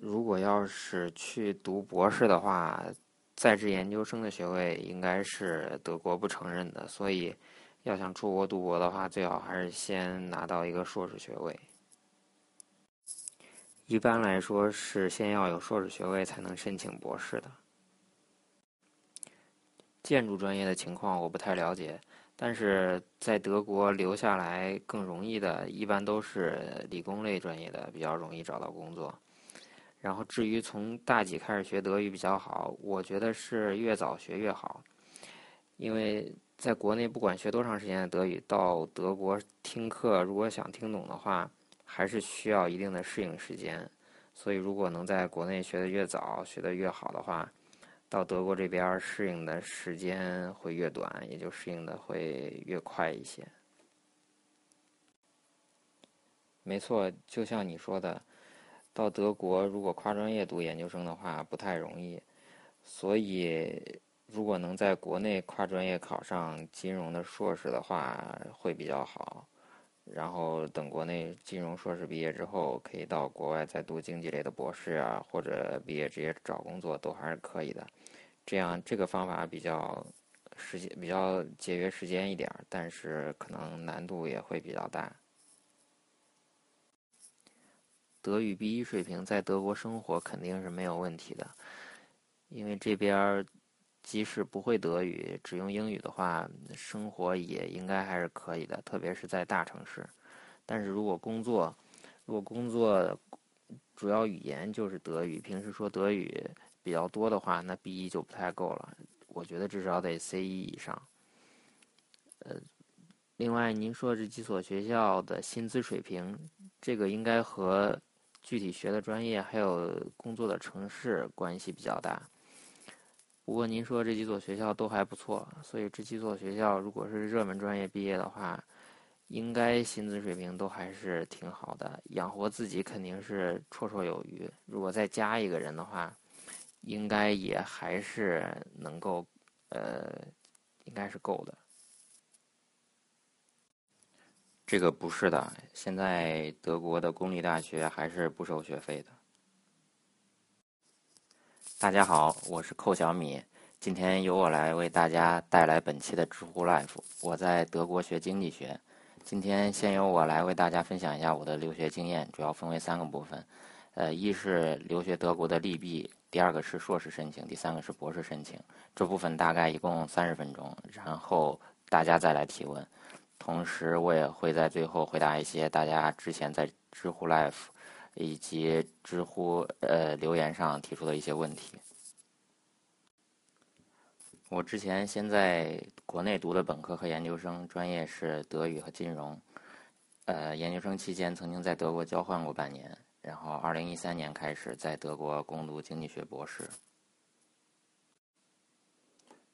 如果要是去读博士的话，在职研究生的学位应该是德国不承认的，所以要想出国读博的话，最好还是先拿到一个硕士学位。一般来说是先要有硕士学位才能申请博士的。建筑专业的情况我不太了解，但是在德国留下来更容易的，一般都是理工类专业的，比较容易找到工作。然后至于从大几开始学德语比较好，我觉得是越早学越好，因为在国内不管学多长时间的德语，到德国听课如果想听懂的话，还是需要一定的适应时间。所以如果能在国内学的越早，学的越好的话，到德国这边适应的时间会越短，也就适应的会越快一些。没错，就像你说的。到德国，如果跨专业读研究生的话，不太容易。所以，如果能在国内跨专业考上金融的硕士的话，会比较好。然后等国内金融硕士毕业之后，可以到国外再读经济类的博士啊，或者毕业直接找工作都还是可以的。这样这个方法比较时间比较节约时间一点，但是可能难度也会比较大。德语 B 一水平在德国生活肯定是没有问题的，因为这边即使不会德语，只用英语的话，生活也应该还是可以的，特别是在大城市。但是如果工作，如果工作主要语言就是德语，平时说德语比较多的话，那 B 一就不太够了。我觉得至少得 C 一以上。呃，另外您说这几所学校的薪资水平，这个应该和。具体学的专业还有工作的城市关系比较大。不过您说这几所学校都还不错，所以这几所学校如果是热门专业毕业的话，应该薪资水平都还是挺好的，养活自己肯定是绰绰有余。如果再加一个人的话，应该也还是能够，呃，应该是够的。这个不是的，现在德国的公立大学还是不收学费的。大家好，我是寇小米，今天由我来为大家带来本期的知乎 Life。我在德国学经济学，今天先由我来为大家分享一下我的留学经验，主要分为三个部分。呃，一是留学德国的利弊，第二个是硕士申请，第三个是博士申请。这部分大概一共三十分钟，然后大家再来提问。同时，我也会在最后回答一些大家之前在知乎 Live 以及知乎呃留言上提出的一些问题。我之前先在国内读的本科和研究生，专业是德语和金融。呃，研究生期间曾经在德国交换过半年，然后二零一三年开始在德国攻读经济学博士。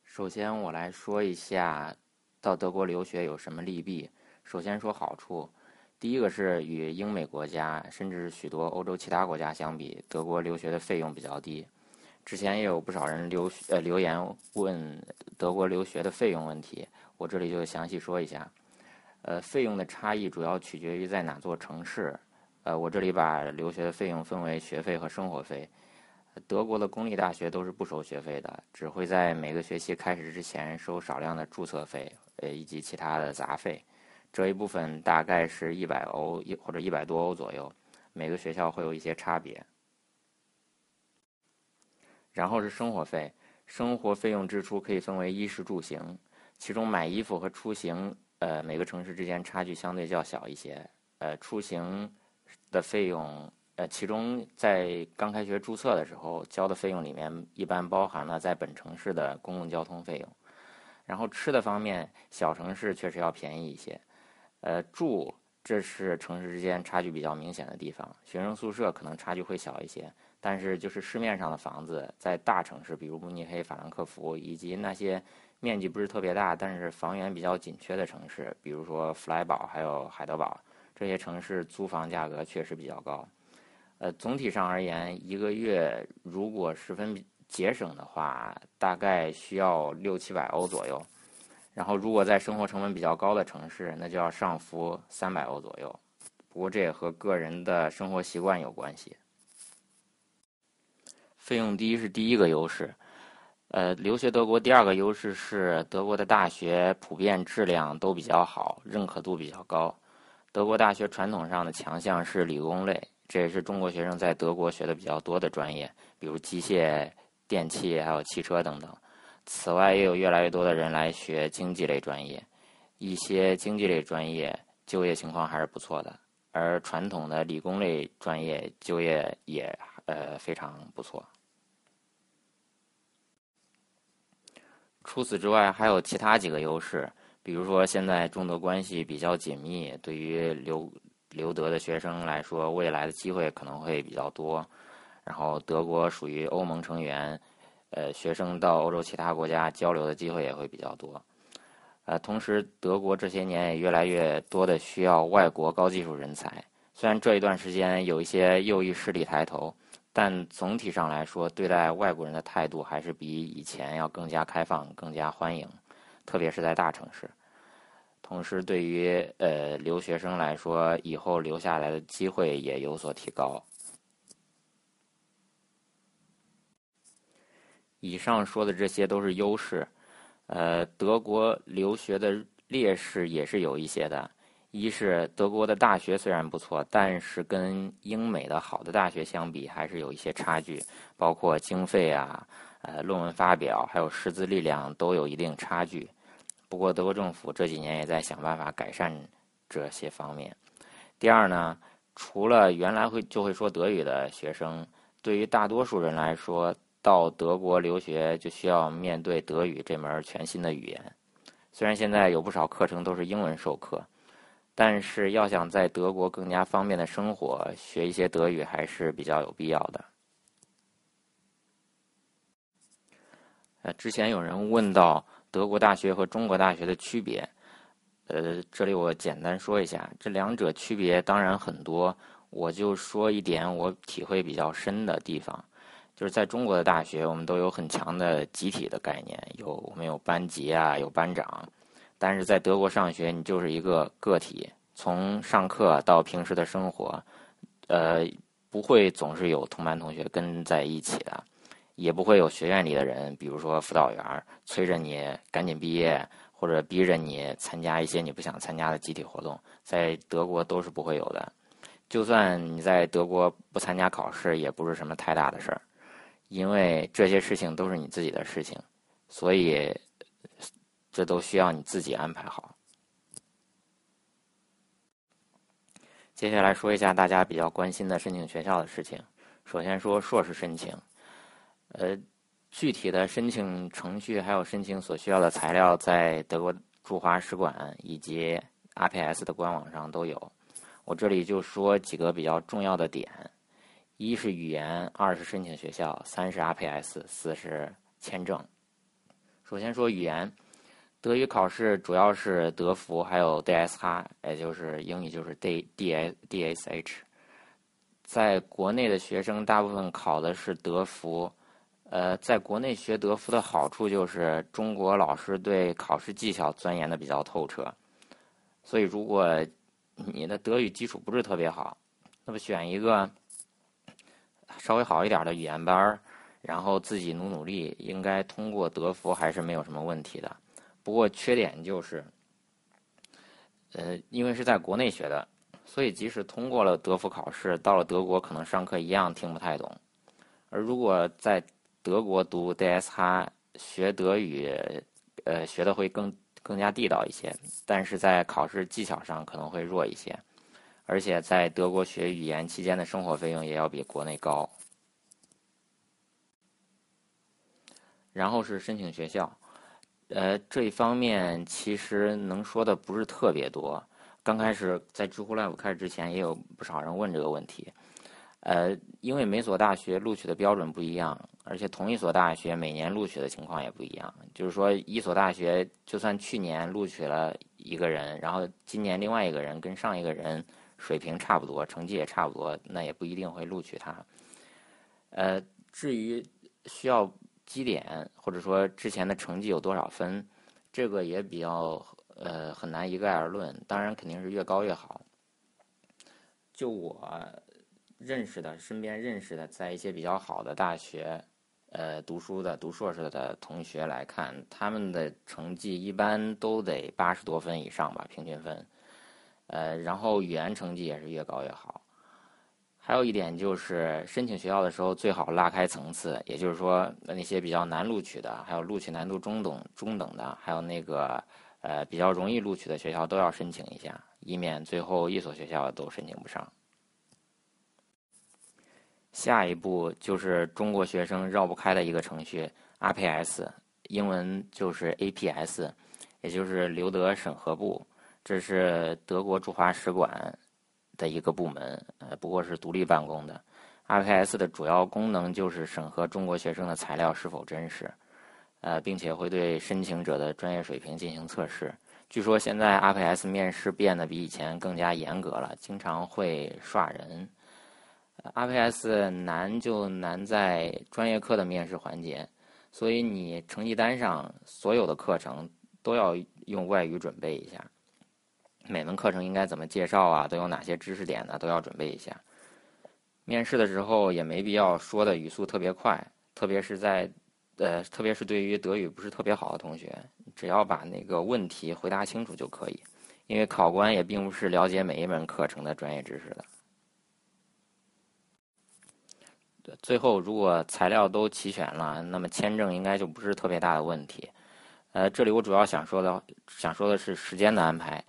首先，我来说一下。到德国留学有什么利弊？首先说好处，第一个是与英美国家甚至许多欧洲其他国家相比，德国留学的费用比较低。之前也有不少人留呃留言问德国留学的费用问题，我这里就详细说一下。呃，费用的差异主要取决于在哪座城市。呃，我这里把留学的费用分为学费和生活费。德国的公立大学都是不收学费的，只会在每个学期开始之前收少量的注册费。呃，以及其他的杂费，这一部分大概是一百欧一或者一百多欧左右，每个学校会有一些差别。然后是生活费，生活费用支出可以分为衣食住行，其中买衣服和出行，呃，每个城市之间差距相对较小一些。呃，出行的费用，呃，其中在刚开学注册的时候交的费用里面，一般包含了在本城市的公共交通费用。然后吃的方面，小城市确实要便宜一些。呃，住这是城市之间差距比较明显的地方。学生宿舍可能差距会小一些，但是就是市面上的房子，在大城市，比如慕尼黑、法兰克福，以及那些面积不是特别大，但是房源比较紧缺的城市，比如说弗莱堡还有海德堡，这些城市租房价格确实比较高。呃，总体上而言，一个月如果十分。节省的话，大概需要六七百欧左右。然后，如果在生活成本比较高的城市，那就要上浮三百欧左右。不过，这也和个人的生活习惯有关系。费用低是第一个优势。呃，留学德国第二个优势是德国的大学普遍质量都比较好，认可度比较高。德国大学传统上的强项是理工类，这也是中国学生在德国学的比较多的专业，比如机械、电器还有汽车等等。此外，也有越来越多的人来学经济类专业，一些经济类专业就业情况还是不错的，而传统的理工类专业就业也呃非常不错。除此之外，还有其他几个优势，比如说现在中德关系比较紧密，对于留留德的学生来说，未来的机会可能会比较多。然后德国属于欧盟成员，呃，学生到欧洲其他国家交流的机会也会比较多。呃，同时德国这些年也越来越多的需要外国高技术人才，虽然这一段时间有一些右翼势力抬头。但总体上来说，对待外国人的态度还是比以前要更加开放、更加欢迎，特别是在大城市。同时，对于呃留学生来说，以后留下来的机会也有所提高。以上说的这些都是优势，呃，德国留学的劣势也是有一些的。一是德国的大学虽然不错，但是跟英美的好的大学相比，还是有一些差距，包括经费啊、呃论文发表，还有师资力量都有一定差距。不过德国政府这几年也在想办法改善这些方面。第二呢，除了原来会就会说德语的学生，对于大多数人来说，到德国留学就需要面对德语这门全新的语言。虽然现在有不少课程都是英文授课。但是要想在德国更加方便的生活，学一些德语还是比较有必要的。呃，之前有人问到德国大学和中国大学的区别，呃，这里我简单说一下，这两者区别当然很多，我就说一点我体会比较深的地方，就是在中国的大学，我们都有很强的集体的概念，有我们有班级啊，有班长。但是在德国上学，你就是一个个体，从上课到平时的生活，呃，不会总是有同班同学跟在一起的，也不会有学院里的人，比如说辅导员催着你赶紧毕业，或者逼着你参加一些你不想参加的集体活动，在德国都是不会有的。就算你在德国不参加考试，也不是什么太大的事儿，因为这些事情都是你自己的事情，所以。这都需要你自己安排好。接下来说一下大家比较关心的申请学校的事情。首先说硕士申请，呃，具体的申请程序还有申请所需要的材料，在德国驻华使馆以及 RPS 的官网上都有。我这里就说几个比较重要的点：一是语言，二是申请学校，三是 RPS，四是签证。首先说语言。德语考试主要是德福，还有 DSH，也就是英语就是 D D S D S H。在国内的学生大部分考的是德福，呃，在国内学德福的好处就是中国老师对考试技巧钻研的比较透彻，所以如果你的德语基础不是特别好，那么选一个稍微好一点的语言班然后自己努努力，应该通过德福还是没有什么问题的。不过缺点就是，呃，因为是在国内学的，所以即使通过了德福考试，到了德国可能上课一样听不太懂。而如果在德国读 DSH 学德语，呃，学的会更更加地道一些，但是在考试技巧上可能会弱一些，而且在德国学语言期间的生活费用也要比国内高。然后是申请学校。呃，这一方面其实能说的不是特别多。刚开始在知乎 Live 开始之前，也有不少人问这个问题。呃，因为每所大学录取的标准不一样，而且同一所大学每年录取的情况也不一样。就是说，一所大学就算去年录取了一个人，然后今年另外一个人跟上一个人水平差不多，成绩也差不多，那也不一定会录取他。呃，至于需要。基点或者说之前的成绩有多少分，这个也比较呃很难一概而论。当然肯定是越高越好。就我认识的、身边认识的，在一些比较好的大学，呃，读书的、读硕士的同学来看，他们的成绩一般都得八十多分以上吧，平均分。呃，然后语言成绩也是越高越好。还有一点就是申请学校的时候最好拉开层次，也就是说那些比较难录取的，还有录取难度中等、中等的，还有那个呃比较容易录取的学校都要申请一下，以免最后一所学校都申请不上。下一步就是中国学生绕不开的一个程序 RPS，英文就是 APS，也就是留德审核部，这是德国驻华使馆的一个部门，呃，不过是独立办公的。RPS 的主要功能就是审核中国学生的材料是否真实，呃，并且会对申请者的专业水平进行测试。据说现在 RPS 面试变得比以前更加严格了，经常会刷人。RPS 难就难在专业课的面试环节，所以你成绩单上所有的课程都要用外语准备一下。每门课程应该怎么介绍啊？都有哪些知识点呢？都要准备一下。面试的时候也没必要说的语速特别快，特别是在呃，特别是对于德语不是特别好的同学，只要把那个问题回答清楚就可以，因为考官也并不是了解每一门课程的专业知识的。最后，如果材料都齐全了，那么签证应该就不是特别大的问题。呃，这里我主要想说的，想说的是时间的安排，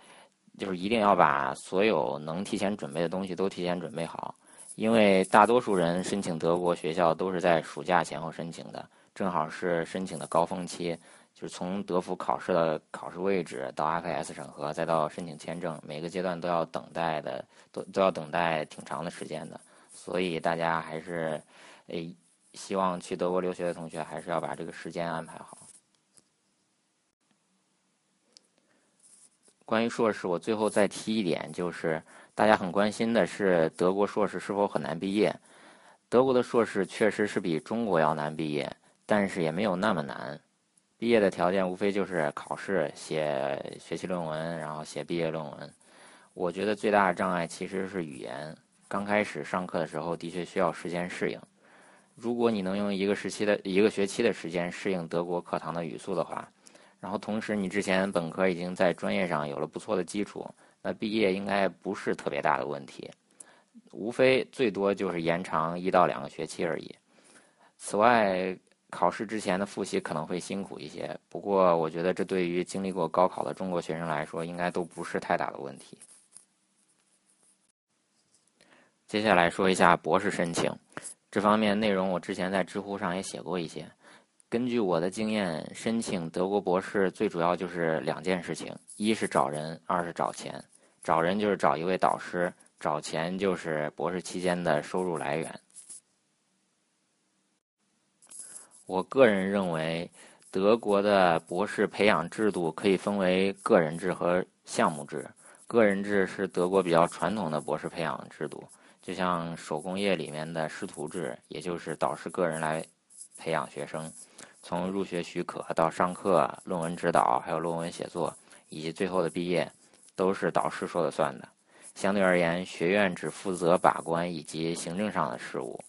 就是一定要把所有能提前准备的东西都提前准备好，因为大多数人申请德国学校都是在暑假前后申请的，正好是申请的高峰期，就是从德福考试的考试位置到 RPS 审核，再到申请签证，每个阶段都要等待的，都都要等待挺长的时间的。所以大家还是，诶，希望去德国留学的同学还是要把这个时间安排好。关于硕士，我最后再提一点，就是大家很关心的是德国硕士是否很难毕业。德国的硕士确实是比中国要难毕业，但是也没有那么难。毕业的条件无非就是考试、写学习论文，然后写毕业论文。我觉得最大的障碍其实是语言。刚开始上课的时候，的确需要时间适应。如果你能用一个时期的一个学期的时间适应德国课堂的语速的话，然后同时你之前本科已经在专业上有了不错的基础，那毕业应该不是特别大的问题。无非最多就是延长一到两个学期而已。此外，考试之前的复习可能会辛苦一些，不过我觉得这对于经历过高考的中国学生来说，应该都不是太大的问题。接下来说一下博士申请，这方面内容我之前在知乎上也写过一些。根据我的经验，申请德国博士最主要就是两件事情：一是找人，二是找钱。找人就是找一位导师，找钱就是博士期间的收入来源。我个人认为，德国的博士培养制度可以分为个人制和项目制。个人制是德国比较传统的博士培养制度。就像手工业里面的师徒制，也就是导师个人来培养学生，从入学许可到上课、论文指导，还有论文写作，以及最后的毕业，都是导师说了算的。相对而言，学院只负责把关以及行政上的事务，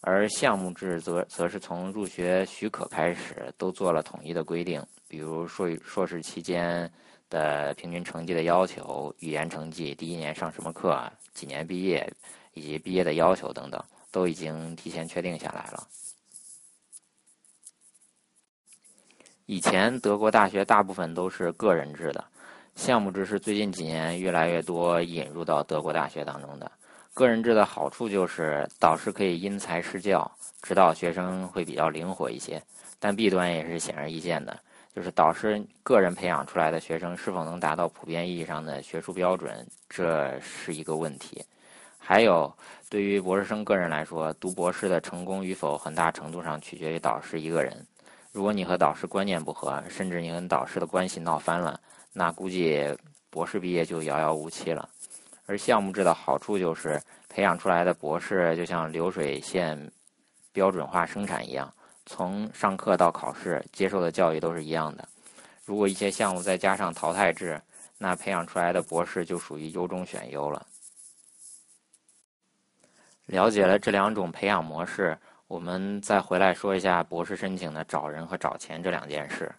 而项目制则则是从入学许可开始都做了统一的规定，比如硕硕士期间的平均成绩的要求、语言成绩、第一年上什么课、几年毕业。以及毕业的要求等等，都已经提前确定下来了。以前德国大学大部分都是个人制的，项目制是最近几年越来越多引入到德国大学当中的。个人制的好处就是导师可以因材施教，指导学生会比较灵活一些。但弊端也是显而易见的，就是导师个人培养出来的学生是否能达到普遍意义上的学术标准，这是一个问题。还有，对于博士生个人来说，读博士的成功与否，很大程度上取决于导师一个人。如果你和导师观念不合，甚至你跟导师的关系闹翻了，那估计博士毕业就遥遥无期了。而项目制的好处就是，培养出来的博士就像流水线标准化生产一样，从上课到考试接受的教育都是一样的。如果一些项目再加上淘汰制，那培养出来的博士就属于优中选优了。了解了这两种培养模式，我们再回来说一下博士申请的找人和找钱这两件事。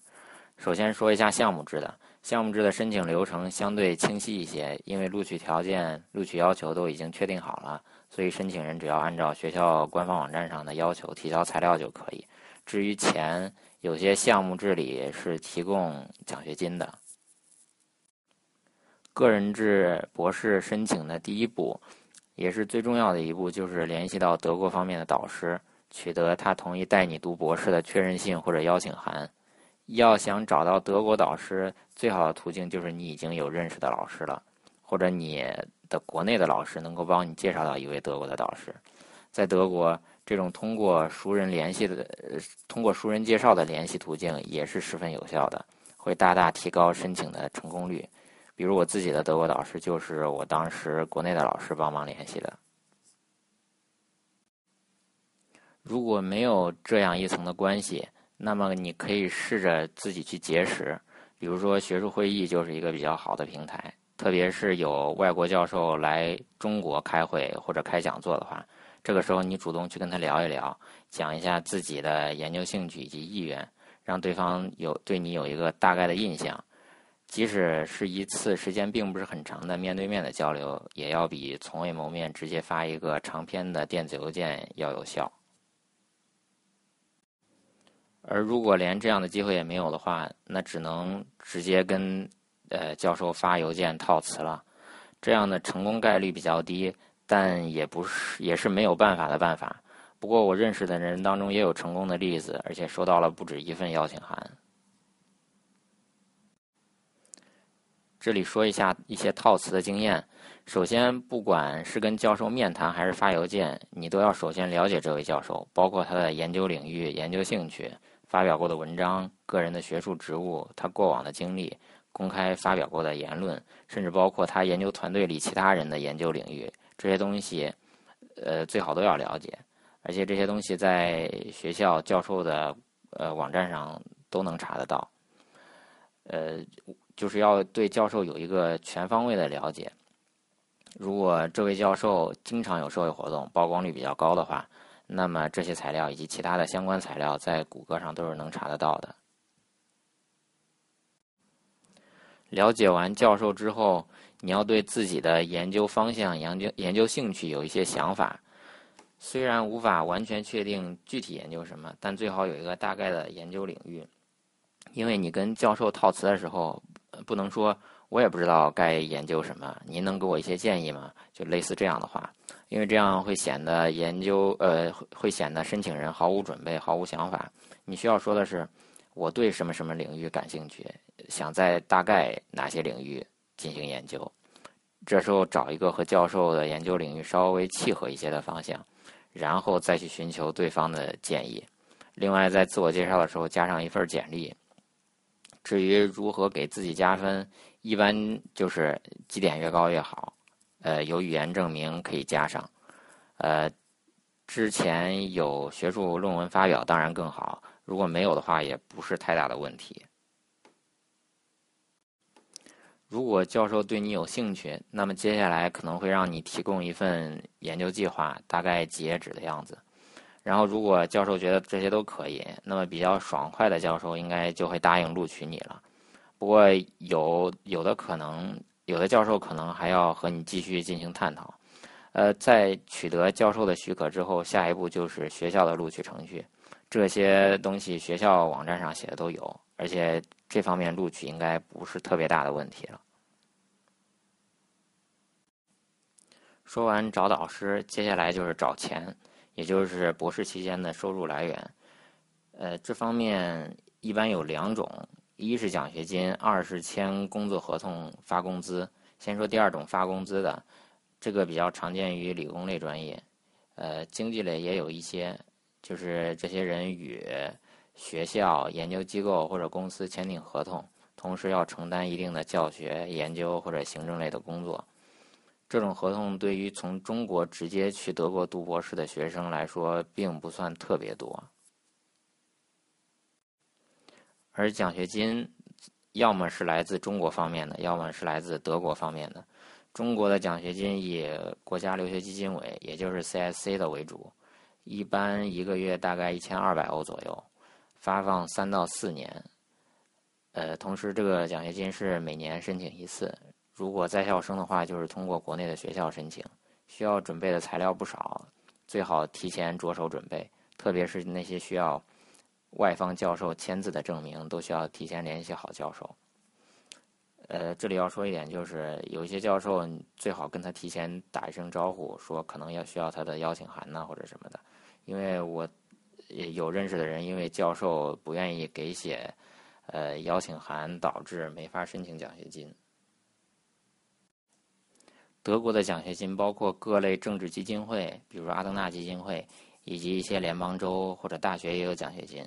首先说一下项目制的，项目制的申请流程相对清晰一些，因为录取条件、录取要求都已经确定好了，所以申请人只要按照学校官方网站上的要求提交材料就可以。至于钱，有些项目制里是提供奖学金的。个人制博士申请的第一步，也是最重要的一步，就是联系到德国方面的导师，取得他同意带你读博士的确认信或者邀请函。要想找到德国导师，最好的途径就是你已经有认识的老师了，或者你的国内的老师能够帮你介绍到一位德国的导师。在德国，这种通过熟人联系的、通过熟人介绍的联系途径也是十分有效的，会大大提高申请的成功率。比如我自己的德国导师就是我当时国内的老师帮忙联系的。如果没有这样一层的关系，那么你可以试着自己去结识，比如说学术会议就是一个比较好的平台，特别是有外国教授来中国开会或者开讲座的话，这个时候你主动去跟他聊一聊，讲一下自己的研究兴趣以及意愿，让对方有对你有一个大概的印象。即使是一次时间并不是很长的面对面的交流，也要比从未谋面直接发一个长篇的电子邮件要有效。而如果连这样的机会也没有的话，那只能直接跟呃教授发邮件套词了。这样的成功概率比较低，但也不是也是没有办法的办法。不过我认识的人当中也有成功的例子，而且收到了不止一份邀请函。这里说一下一些套词的经验。首先，不管是跟教授面谈还是发邮件，你都要首先了解这位教授，包括他的研究领域、研究兴趣、发表过的文章、个人的学术职务、他过往的经历、公开发表过的言论，甚至包括他研究团队里其他人的研究领域。这些东西，呃，最好都要了解。而且这些东西在学校教授的呃网站上都能查得到。呃。就是要对教授有一个全方位的了解。如果这位教授经常有社会活动，曝光率比较高的话，那么这些材料以及其他的相关材料在谷歌上都是能查得到的。了解完教授之后，你要对自己的研究方向、研究研究兴趣有一些想法。虽然无法完全确定具体研究什么，但最好有一个大概的研究领域，因为你跟教授套词的时候。不能说，我也不知道该研究什么，您能给我一些建议吗？就类似这样的话，因为这样会显得研究呃会显得申请人毫无准备、毫无想法。你需要说的是，我对什么什么领域感兴趣，想在大概哪些领域进行研究。这时候找一个和教授的研究领域稍微契合一些的方向，然后再去寻求对方的建议。另外，在自我介绍的时候加上一份简历。至于如何给自己加分，一般就是绩点越高越好。呃，有语言证明可以加上，呃，之前有学术论文发表当然更好。如果没有的话，也不是太大的问题。如果教授对你有兴趣，那么接下来可能会让你提供一份研究计划，大概几页纸的样子。然后，如果教授觉得这些都可以，那么比较爽快的教授应该就会答应录取你了。不过，有有的可能，有的教授可能还要和你继续进行探讨。呃，在取得教授的许可之后，下一步就是学校的录取程序。这些东西学校网站上写的都有，而且这方面录取应该不是特别大的问题了。说完找导师，接下来就是找钱。也就是博士期间的收入来源，呃，这方面一般有两种：一是奖学金，二是签工作合同发工资。先说第二种发工资的，这个比较常见于理工类专业，呃，经济类也有一些，就是这些人与学校、研究机构或者公司签订合同，同时要承担一定的教学、研究或者行政类的工作。这种合同对于从中国直接去德国读博士的学生来说，并不算特别多。而奖学金，要么是来自中国方面的，要么是来自德国方面的。中国的奖学金以国家留学基金委，也就是 CSC 的为主，一般一个月大概一千二百欧左右，发放三到四年。呃，同时这个奖学金是每年申请一次。如果在校生的话，就是通过国内的学校申请，需要准备的材料不少，最好提前着手准备，特别是那些需要外方教授签字的证明，都需要提前联系好教授。呃，这里要说一点，就是有一些教授最好跟他提前打一声招呼，说可能要需要他的邀请函呐或者什么的，因为我有认识的人，因为教授不愿意给写呃邀请函，导致没法申请奖学金。德国的奖学金包括各类政治基金会，比如阿登纳基金会，以及一些联邦州或者大学也有奖学金，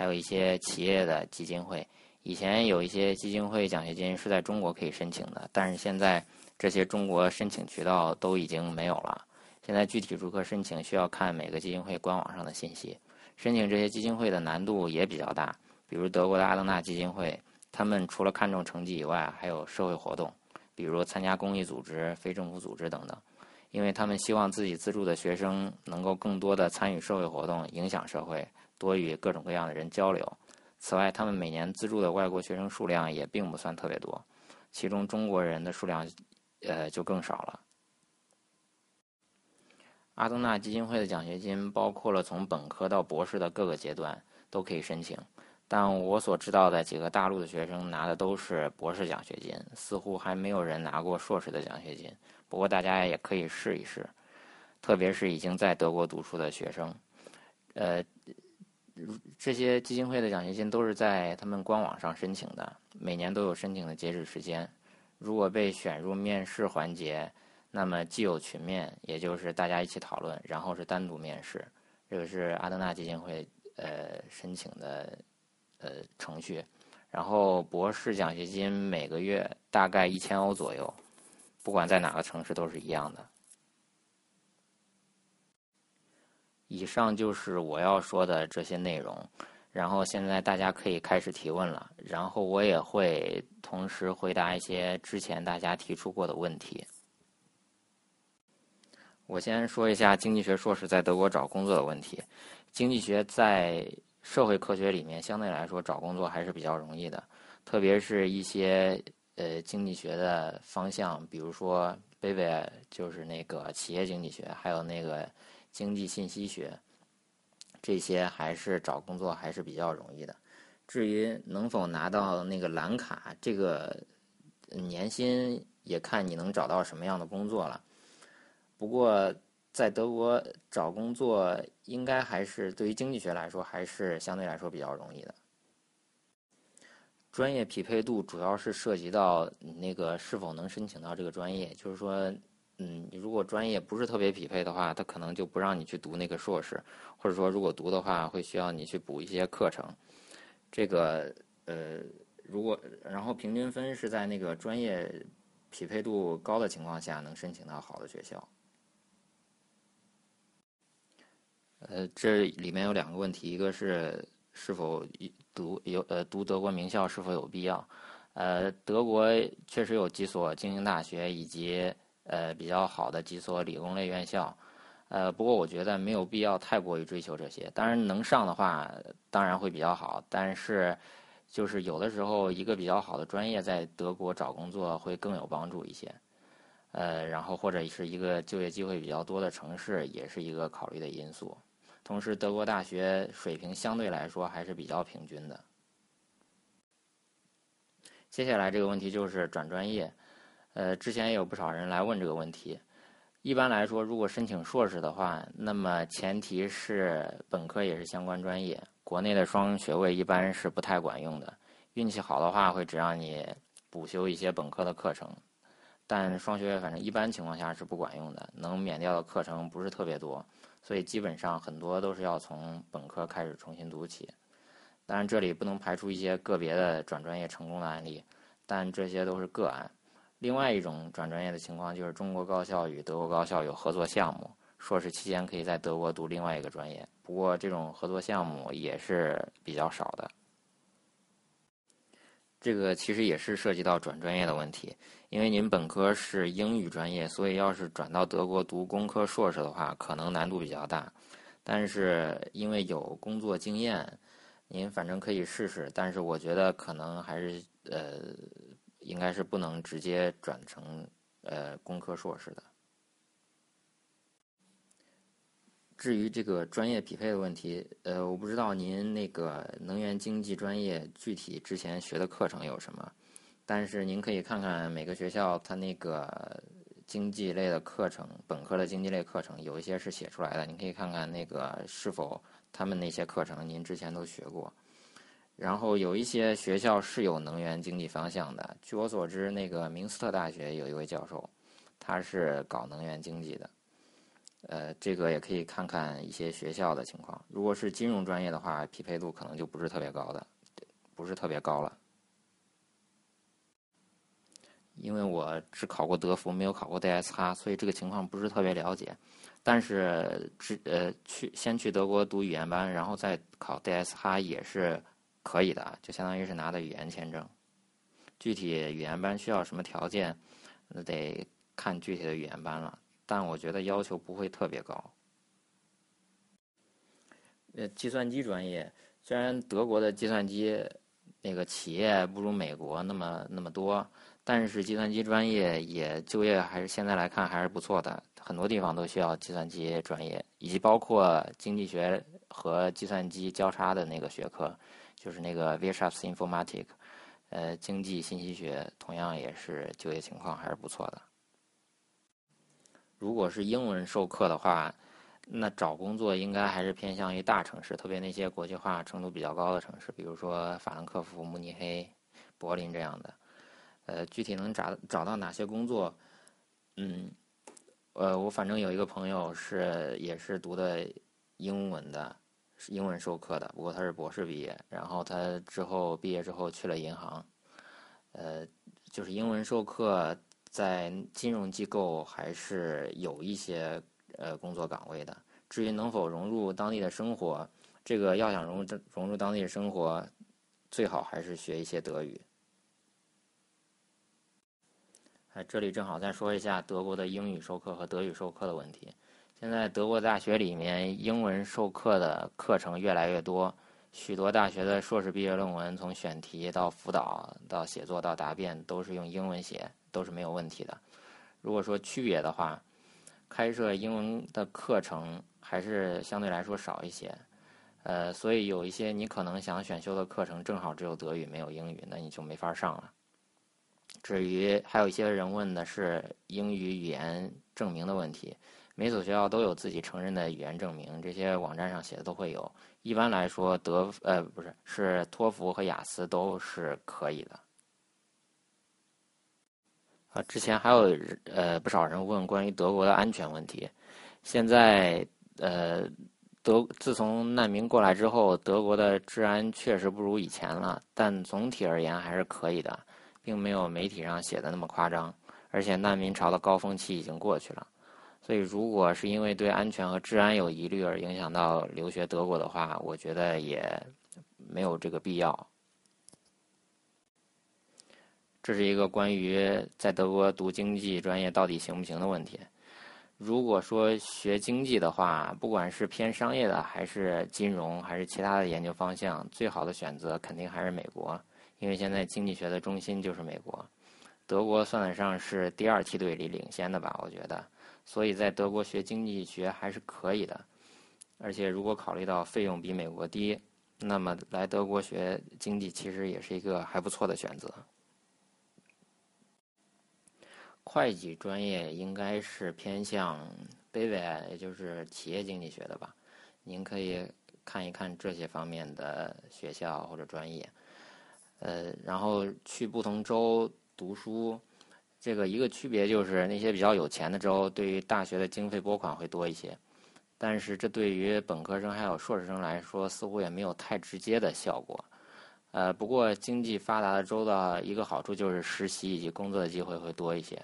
还有一些企业的基金会。以前有一些基金会奖学金是在中国可以申请的，但是现在这些中国申请渠道都已经没有了。现在具体如何申请，需要看每个基金会官网上的信息。申请这些基金会的难度也比较大，比如德国的阿登纳基金会，他们除了看重成绩以外，还有社会活动。比如参加公益组织、非政府组织等等，因为他们希望自己资助的学生能够更多的参与社会活动，影响社会，多与各种各样的人交流。此外，他们每年资助的外国学生数量也并不算特别多，其中中国人的数量，呃，就更少了。阿登纳基金会的奖学金包括了从本科到博士的各个阶段都可以申请。但我所知道的几个大陆的学生拿的都是博士奖学金，似乎还没有人拿过硕士的奖学金。不过大家也可以试一试，特别是已经在德国读书的学生。呃，这些基金会的奖学金都是在他们官网上申请的，每年都有申请的截止时间。如果被选入面试环节，那么既有群面，也就是大家一起讨论，然后是单独面试。这个是阿德纳基金会呃申请的。呃，程序，然后博士奖学金每个月大概一千欧左右，不管在哪个城市都是一样的。以上就是我要说的这些内容，然后现在大家可以开始提问了，然后我也会同时回答一些之前大家提出过的问题。我先说一下经济学硕士在德国找工作的问题，经济学在。社会科学里面相对来说找工作还是比较容易的，特别是一些呃经济学的方向，比如说 b a 就是那个企业经济学，还有那个经济信息学，这些还是找工作还是比较容易的。至于能否拿到那个蓝卡，这个年薪也看你能找到什么样的工作了。不过。在德国找工作，应该还是对于经济学来说，还是相对来说比较容易的。专业匹配度主要是涉及到你那个是否能申请到这个专业。就是说，嗯，如果专业不是特别匹配的话，他可能就不让你去读那个硕士，或者说如果读的话，会需要你去补一些课程。这个呃，如果然后平均分是在那个专业匹配度高的情况下，能申请到好的学校。呃，这里面有两个问题，一个是是否读有呃读德国名校是否有必要？呃，德国确实有几所精英大学以及呃比较好的几所理工类院校，呃，不过我觉得没有必要太过于追求这些。当然能上的话，当然会比较好。但是就是有的时候一个比较好的专业在德国找工作会更有帮助一些。呃，然后或者是一个就业机会比较多的城市，也是一个考虑的因素。同时，德国大学水平相对来说还是比较平均的。接下来这个问题就是转专业，呃，之前也有不少人来问这个问题。一般来说，如果申请硕士的话，那么前提是本科也是相关专业。国内的双学位一般是不太管用的，运气好的话会只让你补修一些本科的课程，但双学位反正一般情况下是不管用的，能免掉的课程不是特别多。所以基本上很多都是要从本科开始重新读起，当然这里不能排除一些个别的转专业成功的案例，但这些都是个案。另外一种转专业的情况就是中国高校与德国高校有合作项目，硕士期间可以在德国读另外一个专业，不过这种合作项目也是比较少的。这个其实也是涉及到转专业的问题，因为您本科是英语专业，所以要是转到德国读工科硕士的话，可能难度比较大。但是因为有工作经验，您反正可以试试。但是我觉得可能还是呃，应该是不能直接转成呃工科硕士的。至于这个专业匹配的问题，呃，我不知道您那个能源经济专业具体之前学的课程有什么，但是您可以看看每个学校它那个经济类的课程，本科的经济类课程有一些是写出来的，您可以看看那个是否他们那些课程您之前都学过。然后有一些学校是有能源经济方向的，据我所知，那个明斯特大学有一位教授，他是搞能源经济的。呃，这个也可以看看一些学校的情况。如果是金融专业的话，匹配度可能就不是特别高的，不是特别高了。因为我只考过德福，没有考过 DSH，所以这个情况不是特别了解。但是，只呃去先去德国读语言班，然后再考 DSH 也是可以的，就相当于是拿的语言签证。具体语言班需要什么条件，那得看具体的语言班了。但我觉得要求不会特别高。呃，计算机专业虽然德国的计算机那个企业不如美国那么那么多，但是计算机专业也就业还是现在来看还是不错的。很多地方都需要计算机专业，以及包括经济学和计算机交叉的那个学科，就是那个 Wirtschaftsinformatik，呃，经济信息学，同样也是就业情况还是不错的。如果是英文授课的话，那找工作应该还是偏向于大城市，特别那些国际化程度比较高的城市，比如说法兰克福、慕尼黑、柏林这样的。呃，具体能找找到哪些工作？嗯，呃，我反正有一个朋友是也是读的英文的，英文授课的，不过他是博士毕业，然后他之后毕业之后去了银行，呃，就是英文授课。在金融机构还是有一些呃工作岗位的。至于能否融入当地的生活，这个要想融入融入当地的生活，最好还是学一些德语。哎，这里正好再说一下德国的英语授课和德语授课的问题。现在德国大学里面英文授课的课程越来越多，许多大学的硕士毕业论文，从选题到辅导到写作到答辩，都是用英文写。都是没有问题的。如果说区别的话，开设英文的课程还是相对来说少一些。呃，所以有一些你可能想选修的课程，正好只有德语没有英语，那你就没法上了。至于还有一些人问的是英语语言证明的问题，每所学校都有自己承认的语言证明，这些网站上写的都会有。一般来说，德呃不是是托福和雅思都是可以的。啊，之前还有呃不少人问关于德国的安全问题。现在呃德自从难民过来之后，德国的治安确实不如以前了，但总体而言还是可以的，并没有媒体上写的那么夸张。而且难民潮的高峰期已经过去了，所以如果是因为对安全和治安有疑虑而影响到留学德国的话，我觉得也没有这个必要。这是一个关于在德国读经济专业到底行不行的问题。如果说学经济的话，不管是偏商业的，还是金融，还是其他的研究方向，最好的选择肯定还是美国，因为现在经济学的中心就是美国。德国算得上是第二梯队里领先的吧，我觉得。所以在德国学经济学还是可以的，而且如果考虑到费用比美国低，那么来德国学经济其实也是一个还不错的选择。会计专业应该是偏向 BWI，也就是企业经济学的吧？您可以看一看这些方面的学校或者专业。呃，然后去不同州读书，这个一个区别就是那些比较有钱的州，对于大学的经费拨款会多一些。但是这对于本科生还有硕士生来说，似乎也没有太直接的效果。呃，不过经济发达的州的一个好处就是实习以及工作的机会会多一些。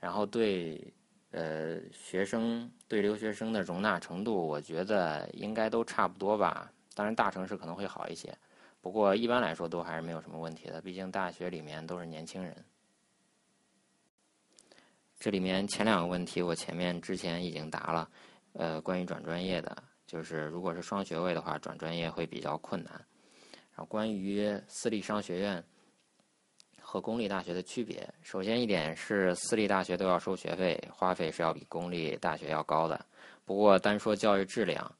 然后对，呃，学生对留学生的容纳程度，我觉得应该都差不多吧。当然，大城市可能会好一些。不过一般来说都还是没有什么问题的，毕竟大学里面都是年轻人。这里面前两个问题我前面之前已经答了，呃，关于转专业的，就是如果是双学位的话，转专业会比较困难。然后关于私立商学院和公立大学的区别，首先一点是私立大学都要收学费，花费是要比公立大学要高的。不过单说教育质量，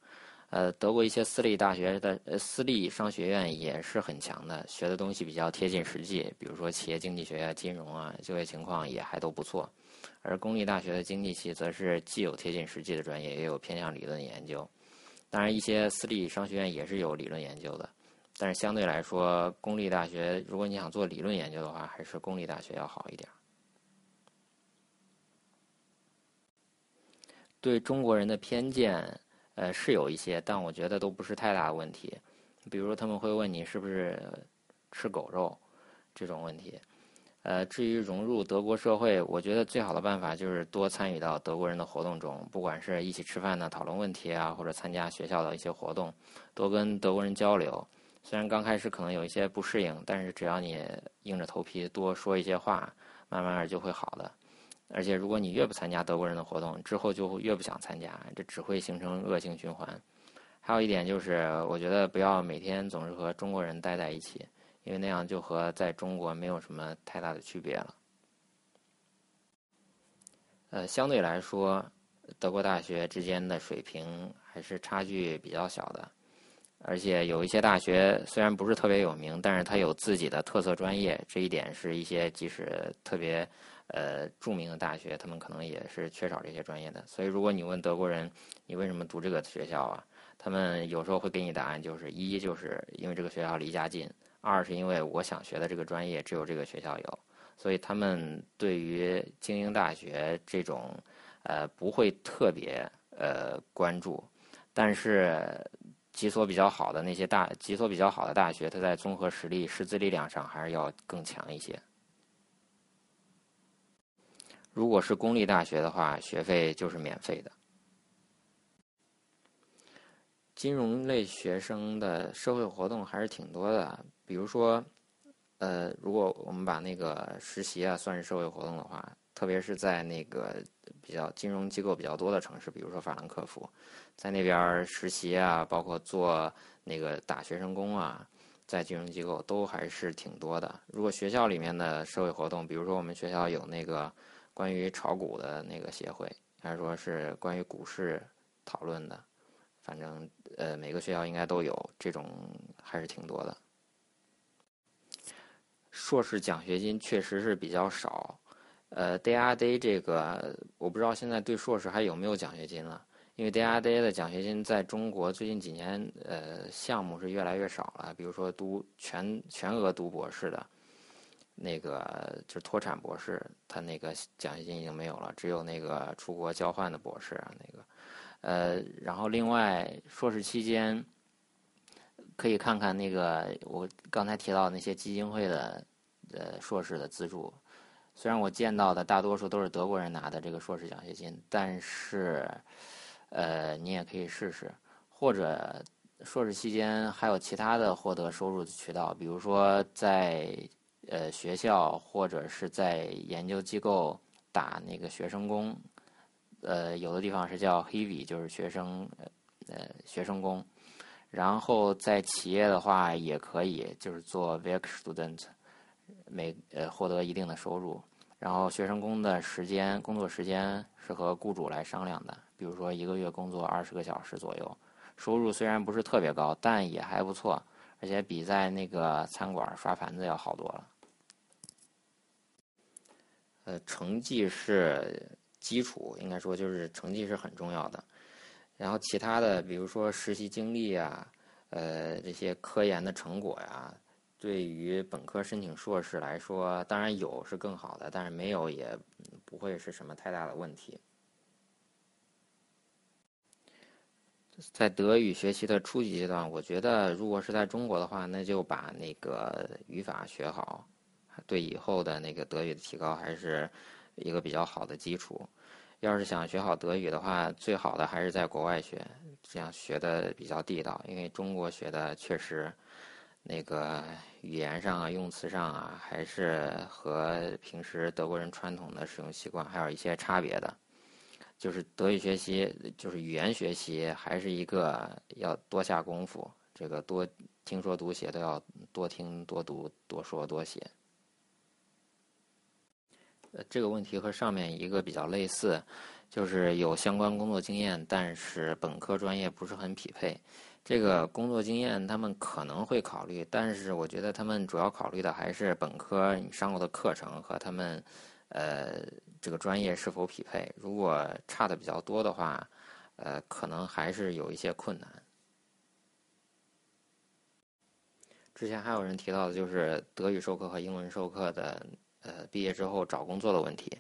呃，德国一些私立大学的呃私立商学院也是很强的，学的东西比较贴近实际，比如说企业经济学啊、金融啊，就业情况也还都不错。而公立大学的经济系则是既有贴近实际的专业，也有偏向理论研究。当然，一些私立商学院也是有理论研究的。但是相对来说，公立大学如果你想做理论研究的话，还是公立大学要好一点。对中国人的偏见，呃，是有一些，但我觉得都不是太大的问题。比如他们会问你是不是吃狗肉这种问题。呃，至于融入德国社会，我觉得最好的办法就是多参与到德国人的活动中，不管是一起吃饭呢、讨论问题啊，或者参加学校的一些活动，多跟德国人交流。虽然刚开始可能有一些不适应，但是只要你硬着头皮多说一些话，慢慢就会好的。而且如果你越不参加德国人的活动，之后就越不想参加，这只会形成恶性循环。还有一点就是，我觉得不要每天总是和中国人待在一起，因为那样就和在中国没有什么太大的区别了。呃，相对来说，德国大学之间的水平还是差距比较小的。而且有一些大学虽然不是特别有名，但是它有自己的特色专业，这一点是一些即使特别呃著名的大学，他们可能也是缺少这些专业的。所以如果你问德国人，你为什么读这个学校啊？他们有时候会给你答案，就是一就是因为这个学校离家近，二是因为我想学的这个专业只有这个学校有。所以他们对于精英大学这种呃不会特别呃关注，但是。几所比较好的那些大，几所比较好的大学，它在综合实力、师资力量上还是要更强一些。如果是公立大学的话，学费就是免费的。金融类学生的社会活动还是挺多的，比如说，呃，如果我们把那个实习啊算是社会活动的话，特别是在那个比较金融机构比较多的城市，比如说法兰克福。在那边实习啊，包括做那个打学生工啊，在金融机构都还是挺多的。如果学校里面的社会活动，比如说我们学校有那个关于炒股的那个协会，还是说是关于股市讨论的，反正呃每个学校应该都有这种，还是挺多的。硕士奖学金确实是比较少，呃，Day Day 这个我不知道现在对硕士还有没有奖学金了。因为 DRD 的奖学金在中国最近几年，呃，项目是越来越少了。比如说读全全额读博士的，那个就是脱产博士，他那个奖学金已经没有了，只有那个出国交换的博士啊，那个，呃，然后另外硕士期间可以看看那个我刚才提到那些基金会的呃硕士的资助。虽然我见到的大多数都是德国人拿的这个硕士奖学金，但是。呃，你也可以试试，或者硕士期间还有其他的获得收入的渠道，比如说在呃学校或者是在研究机构打那个学生工，呃，有的地方是叫 Heavy，就是学生呃学生工，然后在企业的话也可以，就是做 Work Student，每呃获得一定的收入，然后学生工的时间工作时间是和雇主来商量的。比如说一个月工作二十个小时左右，收入虽然不是特别高，但也还不错，而且比在那个餐馆刷盘子要好多了。呃，成绩是基础，应该说就是成绩是很重要的。然后其他的，比如说实习经历啊，呃，这些科研的成果呀，对于本科申请硕士来说，当然有是更好的，但是没有也不会是什么太大的问题。在德语学习的初级阶段，我觉得如果是在中国的话，那就把那个语法学好，对以后的那个德语的提高还是一个比较好的基础。要是想学好德语的话，最好的还是在国外学，这样学的比较地道。因为中国学的确实那个语言上啊、用词上啊，还是和平时德国人传统的使用习惯还有一些差别的。就是德语学习，就是语言学习，还是一个要多下功夫，这个多听说读写都要多听多读多说多写。这个问题和上面一个比较类似，就是有相关工作经验，但是本科专业不是很匹配。这个工作经验他们可能会考虑，但是我觉得他们主要考虑的还是本科你上过的课程和他们，呃，这个专业是否匹配。如果差的比较多的话，呃，可能还是有一些困难。之前还有人提到的就是德语授课和英文授课的，呃，毕业之后找工作的问题。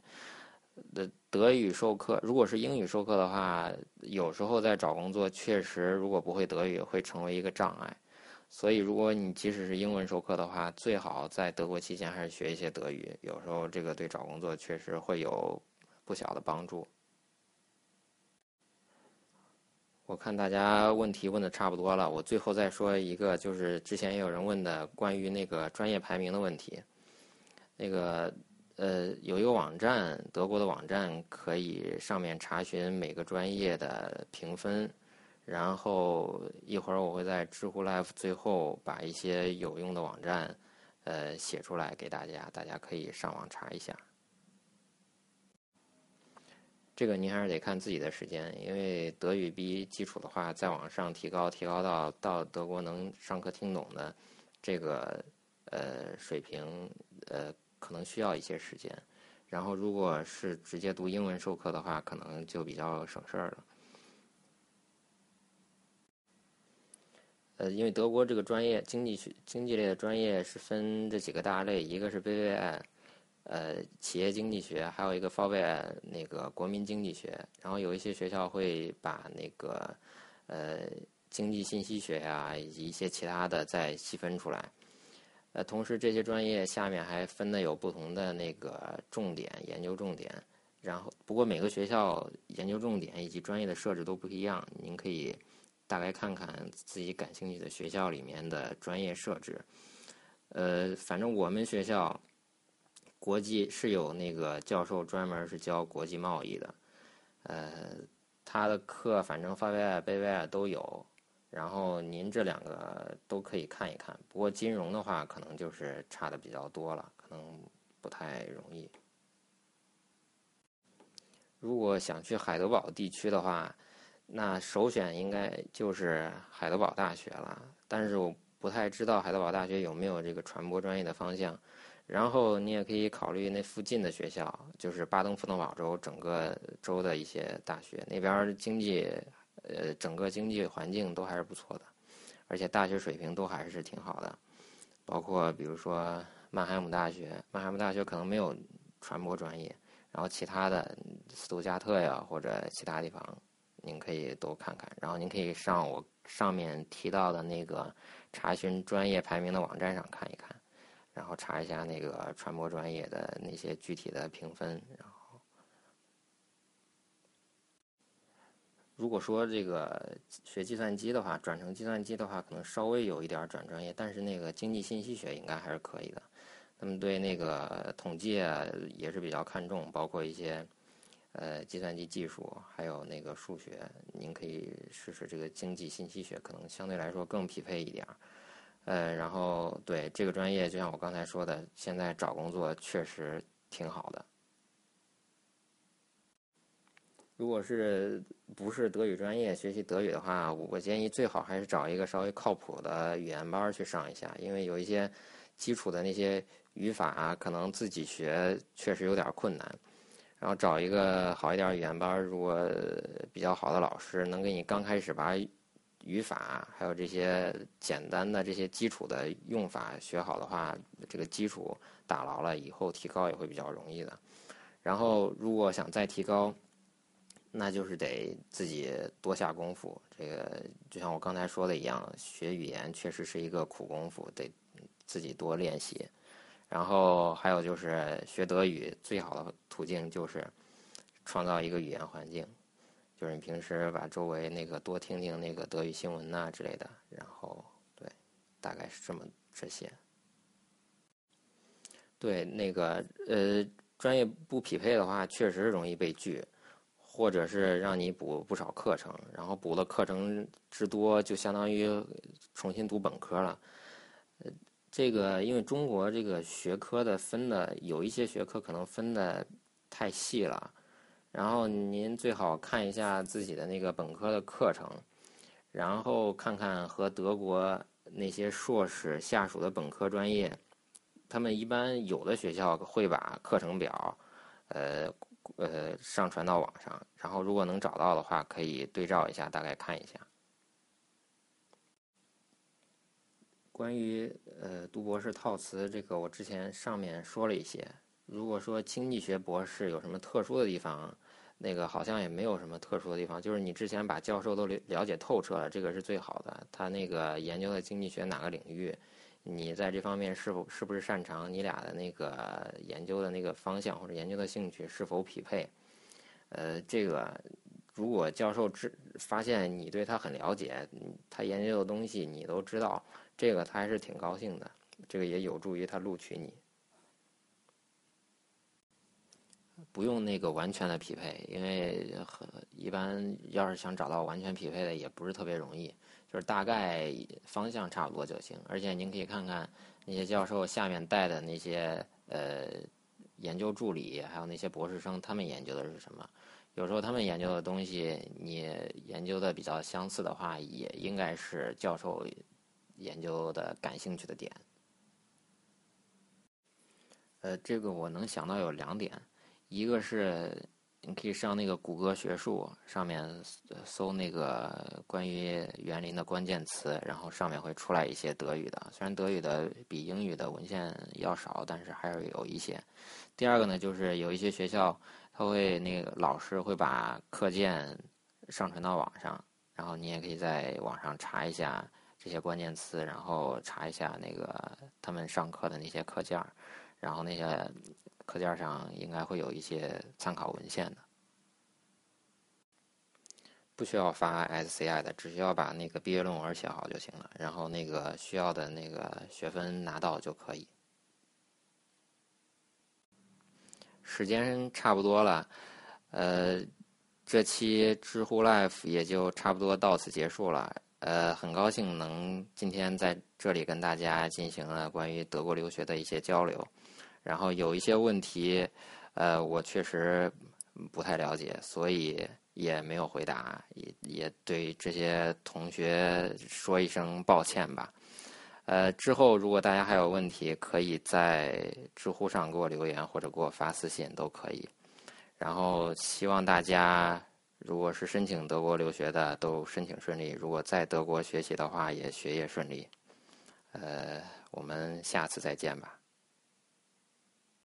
的德语授课，如果是英语授课的话，有时候在找工作确实，如果不会德语，会成为一个障碍。所以，如果你即使是英文授课的话，最好在德国期间还是学一些德语。有时候这个对找工作确实会有不小的帮助。我看大家问题问的差不多了，我最后再说一个，就是之前也有人问的关于那个专业排名的问题，那个。呃，有一个网站，德国的网站，可以上面查询每个专业的评分。然后一会儿我会在知乎 Live 最后把一些有用的网站，呃，写出来给大家，大家可以上网查一下。这个您还是得看自己的时间，因为德语 B 基础的话，再往上提高，提高到到德国能上课听懂的这个呃水平，呃。可能需要一些时间，然后如果是直接读英文授课的话，可能就比较省事儿了。呃，因为德国这个专业经济学、经济类的专业是分这几个大类，一个是 BWI，呃，企业经济学，还有一个 VWI，那个国民经济学。然后有一些学校会把那个呃经济信息学呀，以及一些其他的再细分出来。呃，同时这些专业下面还分的有不同的那个重点研究重点，然后不过每个学校研究重点以及专业的设置都不一样，您可以大概看看自己感兴趣的学校里面的专业设置。呃，反正我们学校国际是有那个教授专门是教国际贸易的，呃，他的课反正发外、背外都有。然后您这两个都可以看一看，不过金融的话可能就是差的比较多了，可能不太容易。如果想去海德堡地区的话，那首选应该就是海德堡大学了。但是我不太知道海德堡大学有没有这个传播专业的方向。然后你也可以考虑那附近的学校，就是巴登符腾堡州整个州的一些大学，那边经济。呃，整个经济环境都还是不错的，而且大学水平都还是挺好的，包括比如说曼海姆大学，曼海姆大学可能没有传播专业，然后其他的斯图加特呀或者其他地方，您可以都看看，然后您可以上我上面提到的那个查询专业排名的网站上看一看，然后查一下那个传播专业的那些具体的评分，如果说这个学计算机的话，转成计算机的话，可能稍微有一点转专业，但是那个经济信息学应该还是可以的。他们对那个统计啊也是比较看重，包括一些呃计算机技术，还有那个数学，您可以试试这个经济信息学，可能相对来说更匹配一点。呃，然后对这个专业，就像我刚才说的，现在找工作确实挺好的。如果是不是德语专业学习德语的话，我建议最好还是找一个稍微靠谱的语言班去上一下，因为有一些基础的那些语法可能自己学确实有点困难。然后找一个好一点语言班，如果比较好的老师能给你刚开始把语法还有这些简单的这些基础的用法学好的话，这个基础打牢了，以后提高也会比较容易的。然后如果想再提高，那就是得自己多下功夫。这个就像我刚才说的一样，学语言确实是一个苦功夫，得自己多练习。然后还有就是学德语最好的途径就是创造一个语言环境，就是你平时把周围那个多听听那个德语新闻呐之类的。然后对，大概是这么这些。对，那个呃，专业不匹配的话，确实容易被拒，或者是让你补不少课程，然后补的课程之多，就相当于重新读本科了。这个因为中国这个学科的分的有一些学科可能分的太细了，然后您最好看一下自己的那个本科的课程，然后看看和德国那些硕士下属的本科专业。他们一般有的学校会把课程表，呃呃上传到网上，然后如果能找到的话，可以对照一下，大概看一下。关于呃读博士套词这个，我之前上面说了一些。如果说经济学博士有什么特殊的地方，那个好像也没有什么特殊的地方，就是你之前把教授都了了解透彻了，这个是最好的。他那个研究的经济学哪个领域？你在这方面是否是不是擅长？你俩的那个研究的那个方向或者研究的兴趣是否匹配？呃，这个如果教授知发现你对他很了解，他研究的东西你都知道，这个他还是挺高兴的。这个也有助于他录取你。不用那个完全的匹配，因为很一般要是想找到完全匹配的，也不是特别容易。就是大概方向差不多就行，而且您可以看看那些教授下面带的那些呃研究助理，还有那些博士生，他们研究的是什么？有时候他们研究的东西，你研究的比较相似的话，也应该是教授研究的感兴趣的点。呃，这个我能想到有两点，一个是。你可以上那个谷歌学术上面搜那个关于园林的关键词，然后上面会出来一些德语的。虽然德语的比英语的文献要少，但是还是有一些。第二个呢，就是有一些学校，他会那个老师会把课件上传到网上，然后你也可以在网上查一下这些关键词，然后查一下那个他们上课的那些课件然后那些。课件上应该会有一些参考文献的，不需要发 SCI 的，只需要把那个毕业论文写好就行了，然后那个需要的那个学分拿到就可以。时间差不多了，呃，这期知乎 Live 也就差不多到此结束了。呃，很高兴能今天在这里跟大家进行了关于德国留学的一些交流。然后有一些问题，呃，我确实不太了解，所以也没有回答，也也对这些同学说一声抱歉吧。呃，之后如果大家还有问题，可以在知乎上给我留言，或者给我发私信都可以。然后希望大家如果是申请德国留学的，都申请顺利；如果在德国学习的话，也学业顺利。呃，我们下次再见吧。